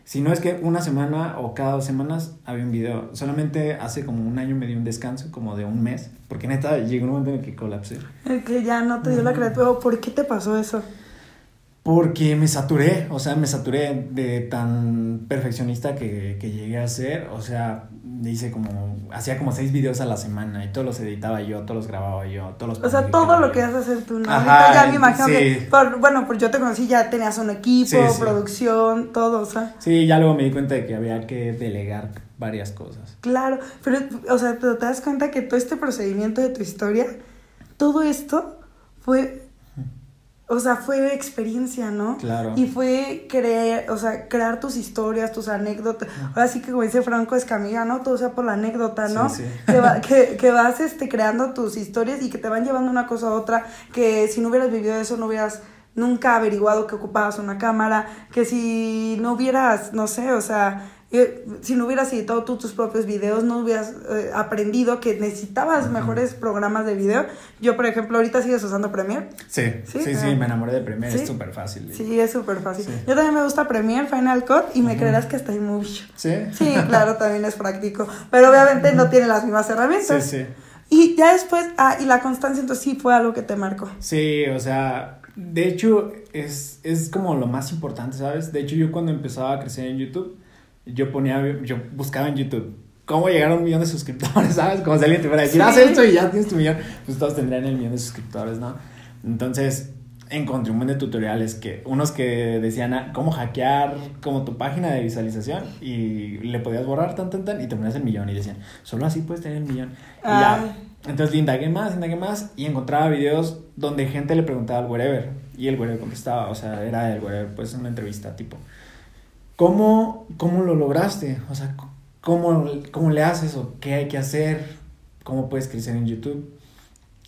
si no es que una semana o cada dos semanas había un video. Solamente hace como un año me di un descanso, como de un mes. Porque neta llegó un momento en el que colapsé. El que ya no te dio la creatividad. ¿Por qué te pasó eso? Porque me saturé, o sea, me saturé de tan perfeccionista que, que llegué a ser. O sea, hice como, hacía como seis videos a la semana y todos los editaba yo, todos los grababa yo, todos los O sea, todo lo que a hacer tú, ¿no? Ajá, Ahorita ya me imagino sí. que, por, bueno, pues yo te conocí, ya tenías un equipo, Sí, sí. producción, todo, o sea. Sí, ya luego me di cuenta de que había que delegar varias cosas. Claro, pero, o sea, te das cuenta que todo este procedimiento de tu historia, todo esto fue, o sea, fue experiencia, ¿no? Claro. Y fue creer, o sea, crear tus historias, tus anécdotas. Ahora sí que como dice Franco Escamilla, ¿no? Todo sea por la anécdota, ¿no? Sí, sí. Que, va- que, que vas este, creando tus historias y que te van llevando una cosa a otra, que si no hubieras vivido eso, no hubieras nunca averiguado que ocupabas una cámara, que si no hubieras, no sé, o sea, si no hubieras editado tú tus propios videos, no hubieras eh, aprendido que necesitabas mejores programas de video. Yo, por ejemplo, ahorita sigues usando Premiere. Sí, ¿Sí? sí, sí, Ah. me enamoré de Premiere, ¿Sí? es súper fácil. Sí, es súper fácil. Sí. Yo también me gusta Premiere, Final Cut y me Ujú. creerás que está iMovie. ¿Sí? Sí, claro, también es práctico. Pero obviamente no tiene las mismas Sí, herramientas. sí. Y ya después, ah, y la constancia entonces sí fue algo que te marcó. Sí, o sea, de hecho es, es como lo más importante, ¿sabes? De hecho yo cuando empezaba a crecer en YouTube, yo ponía, yo buscaba en YouTube cómo llegar a un millón de suscriptores, <laughs> ¿sabes? Como si alguien te fuera a decir, haz esto y ya tienes tu millón, pues todos tendrían el millón de suscriptores, ¿no? Entonces encontré un buen de tutoriales que, unos que decían ah, cómo hackear como tu página de visualización y le podías borrar tan, tan, tan y te ponías el millón y decían, solo así puedes tener el millón. Y Ah. ya, entonces le indagué más, indagué más y encontraba videos donde gente le preguntaba al wherever y el wherever contestaba, o sea, era el wherever, pues una entrevista tipo, ¿cómo, cómo lo lograste? O sea, ¿cómo, ¿cómo le haces o qué hay que hacer? ¿Cómo puedes crecer en YouTube?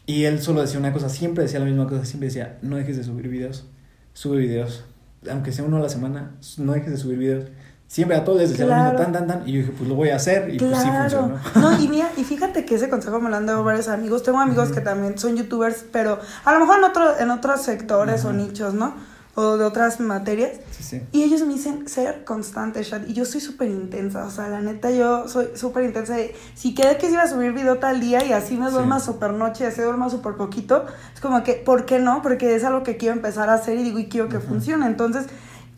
Y él solo decía una cosa, siempre decía la misma cosa, siempre decía, no dejes de subir videos, sube videos, aunque sea uno a la semana, no dejes de subir videos. Siempre a todos les decía lo Claro. mismo, tan, tan, tan, y yo dije, pues lo voy a hacer, y pues sí Claro. funcionó. No, y <laughs> mira, y fíjate que ese consejo me lo han dado varios amigos. Tengo amigos Ujú. que también son youtubers, pero a lo mejor en otro, en otros sectores o Ujú. nichos, ¿no? O de otras materias. Sí, sí. Y ellos me dicen ser constante, Shad. Y yo soy súper intensa. O sea, la neta, yo soy súper intensa. Si quedé que iba a subir video tal día y así me Sí. duerma súper noche y así duerma súper poquito, es como que, ¿por qué no? Porque es algo que quiero empezar a hacer y digo, y quiero que funcione. Entonces,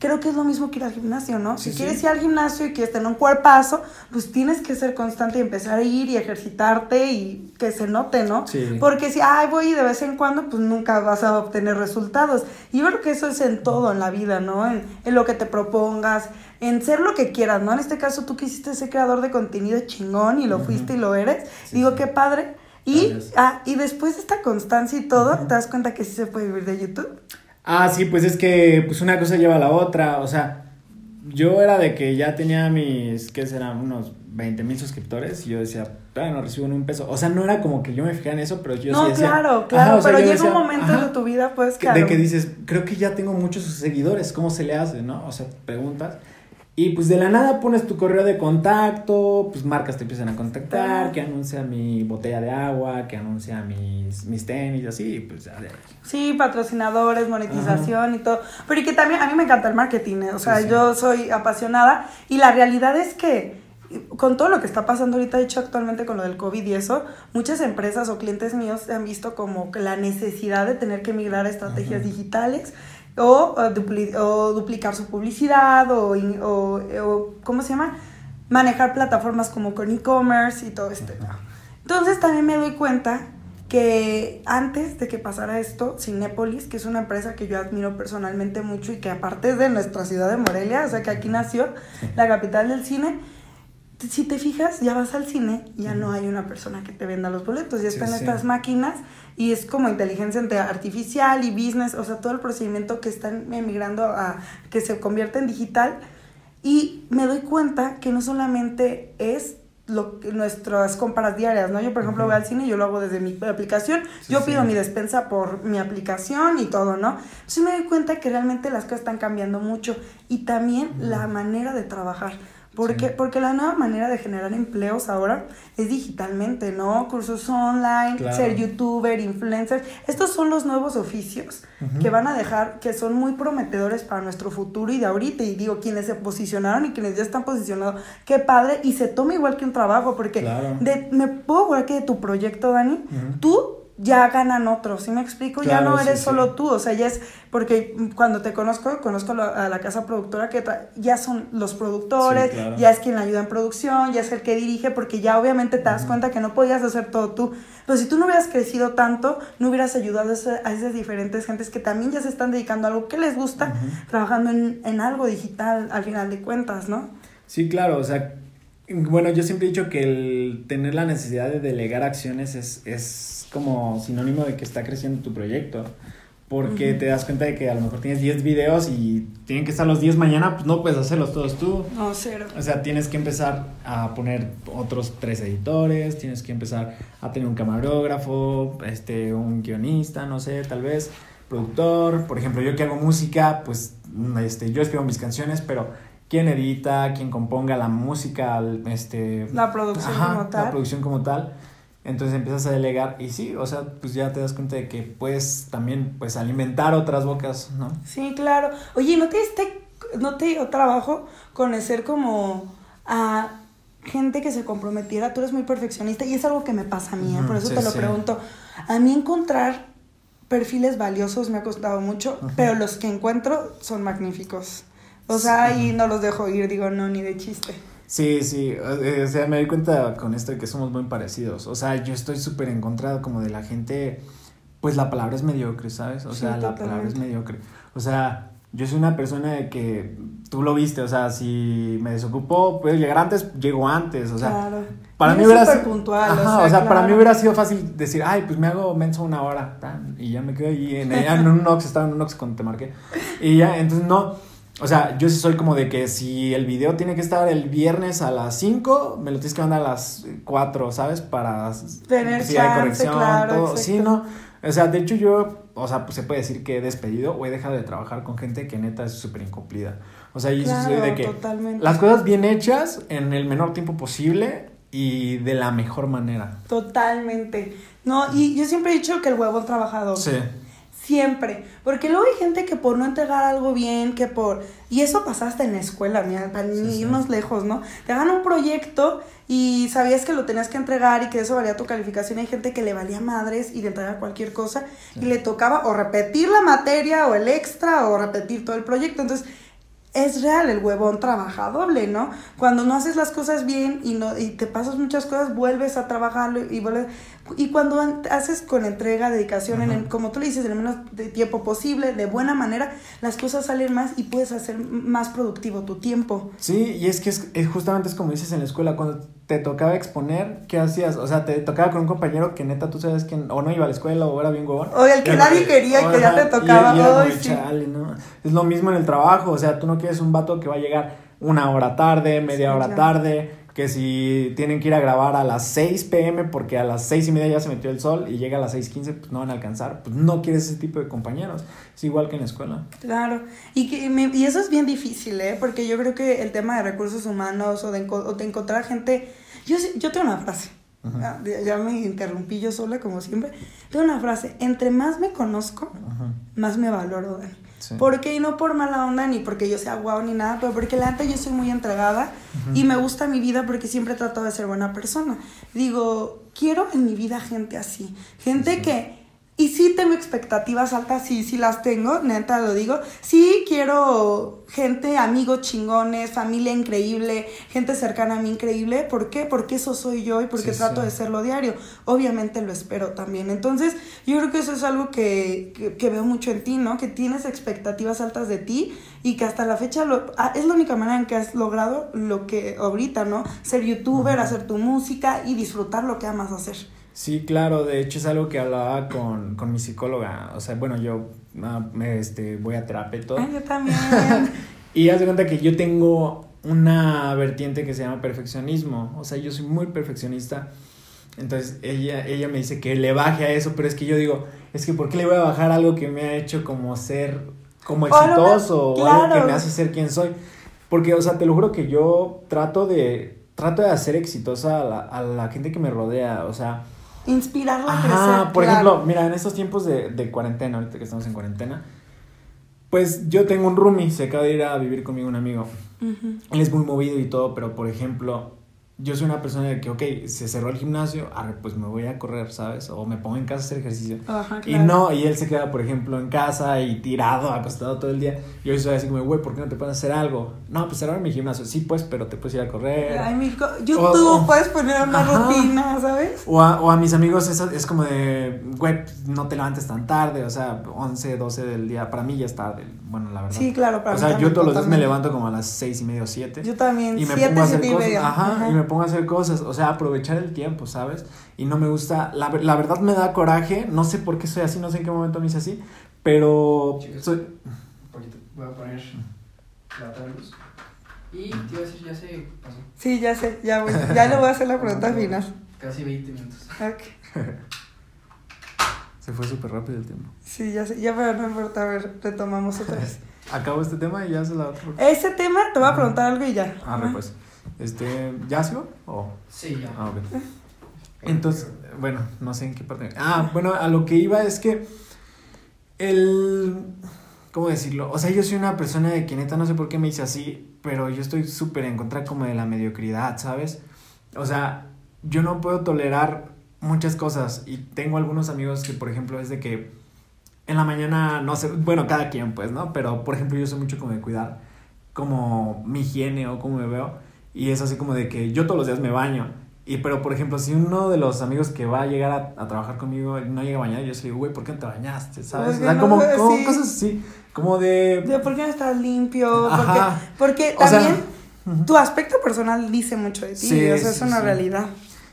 creo que es lo mismo que ir al gimnasio, ¿no? Sí, si quieres sí. ir al gimnasio y quieres tener un cuerpazo, pues tienes que ser constante y empezar a ir y ejercitarte y que se note, ¿no? Sí. Porque si, ay, voy de vez en cuando, pues nunca vas a obtener resultados. Y yo creo que eso es en todo en la vida, ¿no? En, en lo que te propongas, en ser lo que quieras, ¿no? En este caso, tú quisiste ser creador de contenido chingón y lo fuiste y lo eres. Sí, Digo, qué padre. Y, ah, y después de esta constancia y todo, te das cuenta que sí se puede vivir de YouTube. Ah, sí, pues es que pues una cosa lleva a la otra, o sea, yo era de que ya tenía mis, ¿qué serán? Unos 20 mil suscriptores y yo decía, todavía no recibo ni un peso, o sea, no era como que yo me fijara en eso, pero yo no, sí decía... claro, claro, Ajá, o sea, pero llega decía, un momento ajá, de tu vida, pues, claro. De que dices, creo que ya tengo muchos seguidores, ¿cómo se le hace, no? O sea, preguntas. Y pues de la nada pones tu correo de contacto, pues marcas te empiezan a contactar, que anuncia mi botella de agua, que anuncia mis, mis tenis, así, pues ya de ahí. Sí, patrocinadores, monetización y todo. Pero y que también a mí me encanta el marketing, ¿eh? o sea, Sí, sí. yo soy apasionada y la realidad es que con todo lo que está pasando ahorita, de hecho actualmente con lo del COVID y eso, muchas empresas o clientes míos se han visto como que la necesidad de tener que migrar a estrategias Ajá. digitales o, o dupli- o duplicar su publicidad o, o, o, ¿cómo se llama? Manejar plataformas como con e-commerce y todo este. Ajá. Entonces también me doy cuenta que antes de que pasara esto, Cinépolis, que es una empresa que yo admiro personalmente mucho y que aparte es de nuestra ciudad de Morelia, o sea que aquí nació, la capital del cine, si te fijas, ya vas al cine, ya no hay una persona que te venda los boletos, ya están sí. estas máquinas y es como inteligencia artificial y business, o sea, todo el procedimiento que están emigrando a que se convierte en digital y me doy cuenta que no solamente es lo que nuestras compras diarias, ¿no? Yo, por ejemplo, voy al cine y yo lo hago desde mi aplicación. Sí, yo sí. pido mi despensa por mi aplicación y todo, ¿no? Entonces me doy cuenta que realmente las cosas están cambiando mucho y también la manera de trabajar. Porque, Sí. porque la nueva manera de generar empleos ahora es digitalmente, ¿no? Cursos online, Claro. ser youtuber, influencer. Estos son los nuevos oficios que van a dejar, que son muy prometedores para nuestro futuro y de ahorita. Y digo, quienes se posicionaron y quienes ya están posicionados, qué padre. Y se toma igual que un trabajo, porque Claro. de, me puedo jurar que de tu proyecto, Dani, tú ya ganan otros, ¿sí me explico? ya no sí, eres sí. solo tú, o sea, ya es, porque cuando te conozco, conozco a la casa productora que ya son los productores, Sí, claro. ya es quien la ayuda en producción, ya es el que dirige, porque ya obviamente te das cuenta que no podías hacer todo tú. Pero si tú no hubieras crecido tanto, no hubieras ayudado a, esas diferentes gentes que también ya se están dedicando a algo que les gusta, trabajando en, en algo digital al final de cuentas, ¿no? Sí, claro, o sea, bueno, yo siempre he dicho que el tener la necesidad de delegar acciones es, es como sinónimo de que está creciendo tu proyecto. Porque Ujú. te das cuenta de que a lo mejor tienes 10 videos y tienen que estar los 10 mañana, pues no puedes hacerlos todos tú. No, cero. O sea, tienes que empezar a poner otros tres editores, tienes que empezar a tener un camarógrafo, este, un guionista, no sé, tal vez, productor. Por ejemplo, yo que hago música, pues este, yo escribo mis canciones, pero quién edita, quién componga la música, este, La producción ajá, como tal. La producción como tal. Entonces empiezas a delegar y sí, o sea, pues ya te das cuenta de que puedes también pues alimentar otras bocas, ¿no? Sí, claro. Oye, ¿no te diste, no te dio trabajo conocer como a gente que se comprometiera? Tú eres muy perfeccionista y es algo que me pasa a mí, ¿eh? Por eso sí, te lo sí. pregunto. A mí encontrar perfiles valiosos me ha costado mucho, pero los que encuentro son magníficos. O sea, y no los dejo ir, digo, no, ni de chiste. Sí, sí, eh, o sea, me doy cuenta con esto de que somos muy parecidos. O sea, yo estoy súper encontrado como de la gente, pues la palabra es mediocre, ¿sabes? O Sí, sea, la palabra es mediocre. O sea, yo soy una persona de que tú lo viste, o sea, si me desocupo, puedo llegar antes, llego antes, o sea, claro. para Y mí hubiera sido puntual, Ajá, o sea, para mí hubiera sido fácil decir, ay, pues me hago menso una hora, y ya me quedo ahí en, en un Nox, estaba en un Nox cuando te marqué. Y ya, entonces no. O sea, yo sí soy como de que si el video tiene que estar el viernes a las 5, me lo tienes que mandar a las 4, ¿sabes? Para Tener si hay chance, corrección, claro, todo. exacto. Sí, no. O sea, de hecho yo, o sea, pues se puede decir que he despedido o he dejado de trabajar con gente que neta es súper incumplida. O sea, yo soy de que totalmente. las cosas bien hechas en el menor tiempo posible y de la mejor manera. Totalmente. No, y yo siempre he dicho que el huevón trabajador. Sí. Siempre. Porque luego hay gente que por no entregar algo bien, que por... Y eso pasaste en la escuela, mira, para ni irnos lejos, ¿no? Te hagan un proyecto y sabías que lo tenías que entregar y que eso valía tu calificación. Hay gente que le valía madres y le entregaba cualquier cosa y le tocaba o repetir la materia o el extra o repetir todo el proyecto. Entonces, es real, el huevón trabaja doble, ¿no? Cuando no haces las cosas bien y, no, y te pasas muchas cosas, vuelves a trabajarlo y vuelves... Y cuando haces con entrega, dedicación, en como tú le dices, en el menos de tiempo posible, de buena manera, las cosas salen más y puedes hacer más productivo tu tiempo. Sí, y es que es, justamente es como dices en la escuela, cuando te tocaba exponer, ¿qué hacías? O sea, te tocaba con un compañero que neta tú sabes que o no iba a la escuela o era bien huevón. O el que nadie quería, que ya te tocaba. Es lo mismo en el trabajo, o sea, tú no quieres un vato que va a llegar una hora tarde, media hora tarde que si tienen que ir a grabar a las 6 pm porque a las 6 y media ya se metió el sol y llega a las 6.15, pues no van a alcanzar. Pues no quieres ese tipo de compañeros. Es igual que en la escuela. Claro. Y, que y eso es bien difícil, ¿eh? Porque yo creo que el tema de recursos humanos o de, o de encontrar gente... Yo, yo tengo una frase. Ya, ya, me interrumpí yo sola, como siempre. Tengo una frase. Entre más me conozco, más me valoro, Dani. Porque, y no por mala onda, ni porque yo sea guau, ni nada, pero porque la neta yo soy muy entregada y me gusta mi vida porque siempre trato de ser buena persona. Digo, quiero en mi vida gente así. Gente que y sí tengo expectativas altas, sí, sí las tengo, neta lo digo. Sí quiero gente, amigos chingones, familia increíble, gente cercana a mí increíble. ¿Por qué? Porque eso soy yo y porque trato de serlo diario. Obviamente lo espero también. Entonces, yo creo que eso es algo que, que, veo mucho en ti, ¿no? Que tienes expectativas altas de ti y que hasta la fecha lo, ah, es la única manera en que has logrado lo que ahorita, ¿no? Ser youtuber, hacer tu música y disfrutar lo que amas hacer. Sí, claro, de hecho es algo que hablaba con, con mi psicóloga. O sea, bueno, yo ah, este, voy a terapia y todo. Ay, yo también. <laughs> y haz de cuenta que yo tengo una vertiente que se llama perfeccionismo. O sea, yo soy muy perfeccionista. Entonces ella, ella me dice que le baje a eso, pero es que yo digo, es que ¿por qué le voy a bajar algo que me ha hecho como ser, como exitoso, o algo que me hace ser quien soy? Porque, o sea, te lo juro que yo trato de, trato de hacer exitosa a la, a la gente que me rodea, o sea, inspirarla a crecer. Por ejemplo, mira, en estos tiempos de, de cuarentena, ahorita que estamos en cuarentena, pues yo tengo un roomie, se acaba de ir a vivir conmigo un amigo. Él es muy movido y todo, pero por ejemplo, yo soy una persona de que, ok, se cerró el gimnasio, pues me voy a correr, ¿sabes? O me pongo en casa a hacer ejercicio. Y no, y él se queda, por ejemplo, en casa y tirado, acostado todo el día. Y yo soy así como, güey, ¿por qué no te puedes hacer algo? No, pues cerrar mi gimnasio. Sí, pues, pero te puedes ir a correr. Ay, mi YouTube, puedes poner una rutina, ¿sabes? O a, o a mis amigos es, es como de, güey, no te levantes tan tarde, o sea, 11, 12 del día. Para mí ya es tarde, bueno, la verdad. Sí, claro, para O sea, yo todos los días me levanto como a las 6 y media o 7. Yo también, y me pongo a hacer cosas. Ajá, y me pongo a hacer cosas, o sea, aprovechar el tiempo, ¿sabes? Y no me gusta, la, la verdad me da coraje, no sé por qué soy así, no sé en qué momento me hice así, pero soy... voy a poner la luz. Y te iba a decir, ya se pasó. Sí, ya sé, ya, voy, ya le voy a hacer la <laughs> pregunta final. Casi 20 minutos. Ok. <laughs> Se fue súper rápido el tiempo. Sí, ya sé, ya pero no importa, a ver, retomamos otra vez. <laughs> Acabo este tema y ya se la otra. Ese tema, te voy a preguntar algo y ya. Ah, pues. Este, ¿ya se ¿O? Sí, ya. Ah, ok. Entonces, bueno, no sé en qué parte. Ah, bueno, a lo que iba es que el ¿cómo decirlo? O sea, yo soy una persona de que neta no sé por qué me hice así, pero yo estoy súper en contra como de la mediocridad, ¿sabes? O sea, yo no puedo tolerar muchas cosas y tengo algunos amigos que, por ejemplo, es de que en la mañana, no sé, bueno, cada quien pues, ¿no? Pero, por ejemplo, yo soy mucho como de cuidar como mi higiene o como me veo. Y es así como de que yo todos los días me baño. Y pero, por ejemplo, si uno de los amigos que va a llegar a, a trabajar conmigo no llega a bañar, yo soy, güey, ¿por qué no te bañaste? ¿Sabes? O sea, como, cosas así, como de... de... ¿Por qué no estás limpio? Porque, porque también tu aspecto personal dice mucho de ti, sí, o sea, es una realidad.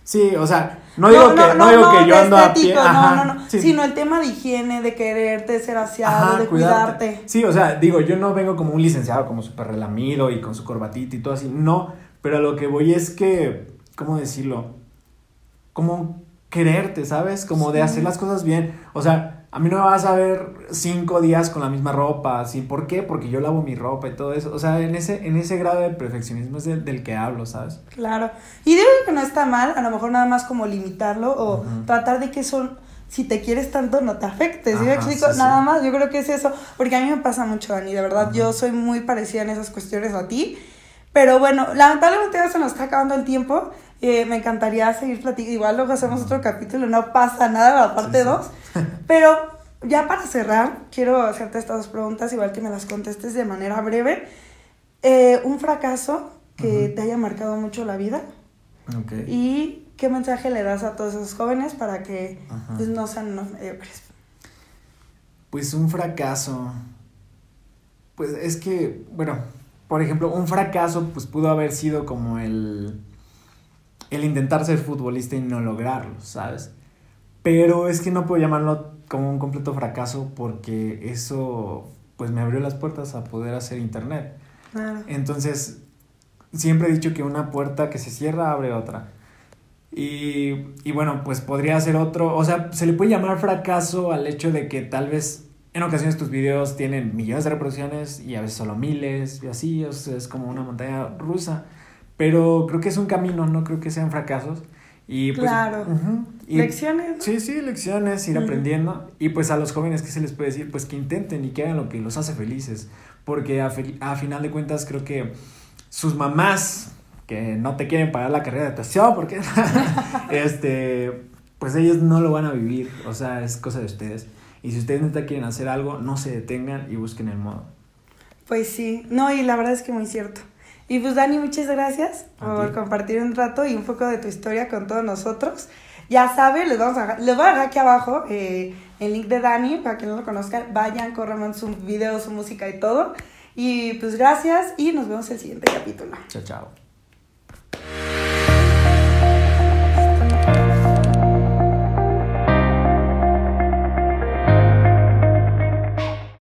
Sí, o sea, no digo que, no, digo que yo ando a pie. no, no, no. Sino el tema de higiene, de quererte, de ser aseado, de cuidarte. Sí, o sea, digo, yo no vengo como un licenciado, como súper relamido y con su corbatita y todo así. No, pero a lo que voy es que, ¿cómo decirlo? Como quererte, ¿sabes? Como de hacer las cosas bien. O sea, a mí no me vas a ver cinco días con la misma ropa, ¿sí? ¿Por qué? Porque yo lavo mi ropa y todo eso. O sea, en ese, en ese grado de perfeccionismo es del, que hablo, ¿sabes? Claro. Y digo que no está mal, a lo mejor nada más como limitarlo o tratar de que son si te quieres tanto no te afecte, ¿sí me Ajá, explico? sí, sí. Nada más, yo creo que es eso, porque a mí me pasa mucho, Dani, de verdad, yo soy muy parecida en esas cuestiones a ti, pero bueno, lamentablemente ya se nos está acabando el tiempo, eh, me encantaría seguir platicando, igual luego hacemos otro capítulo, no pasa nada, la parte Sí, sí. 2, <laughs> pero ya para cerrar, quiero hacerte estas dos preguntas, igual que me las contestes de manera breve. Eh, un fracaso que te haya marcado mucho la vida y qué mensaje le das a todos esos jóvenes para que pues, no sean unos mediocres. Pues un fracaso. Pues es que, bueno, por ejemplo, un fracaso pues pudo haber sido como el el intentar ser futbolista y no lograrlo, ¿sabes? Pero es que no puedo llamarlo como un completo fracaso porque eso pues me abrió las puertas a poder hacer internet. Claro. Entonces, siempre he dicho que una puerta que se cierra abre otra. Y, y bueno, pues podría ser otro, o sea, se le puede llamar fracaso al hecho de que tal vez en ocasiones tus videos tienen millones de reproducciones y a veces solo miles y así, o sea, es como una montaña rusa. Pero creo que es un camino, no creo que sean fracasos. Y pues, Claro. y- Lecciones. Sí, sí, lecciones, ir aprendiendo. Y pues a los jóvenes, ¿qué se les puede decir? Pues que intenten y que hagan lo que los hace felices. Porque a final de cuentas creo que sus mamás, que no te quieren pagar la carrera de actuación, porque <laughs> este, pues ellos no lo van a vivir. O sea, es cosa de ustedes. Y si ustedes neta quieren hacer algo, no se detengan y busquen el modo. Pues sí, no, y la verdad es que muy cierto. Y pues Dani, muchas gracias A por ti. compartir un rato y un poco de tu historia con todos nosotros. Ya saben, les, vamos a, les voy a dejar aquí abajo eh, el link de Dani para que no lo conozcan. Vayan, corran su video, su música y todo. Y pues gracias y nos vemos en el siguiente capítulo. Chao, chao.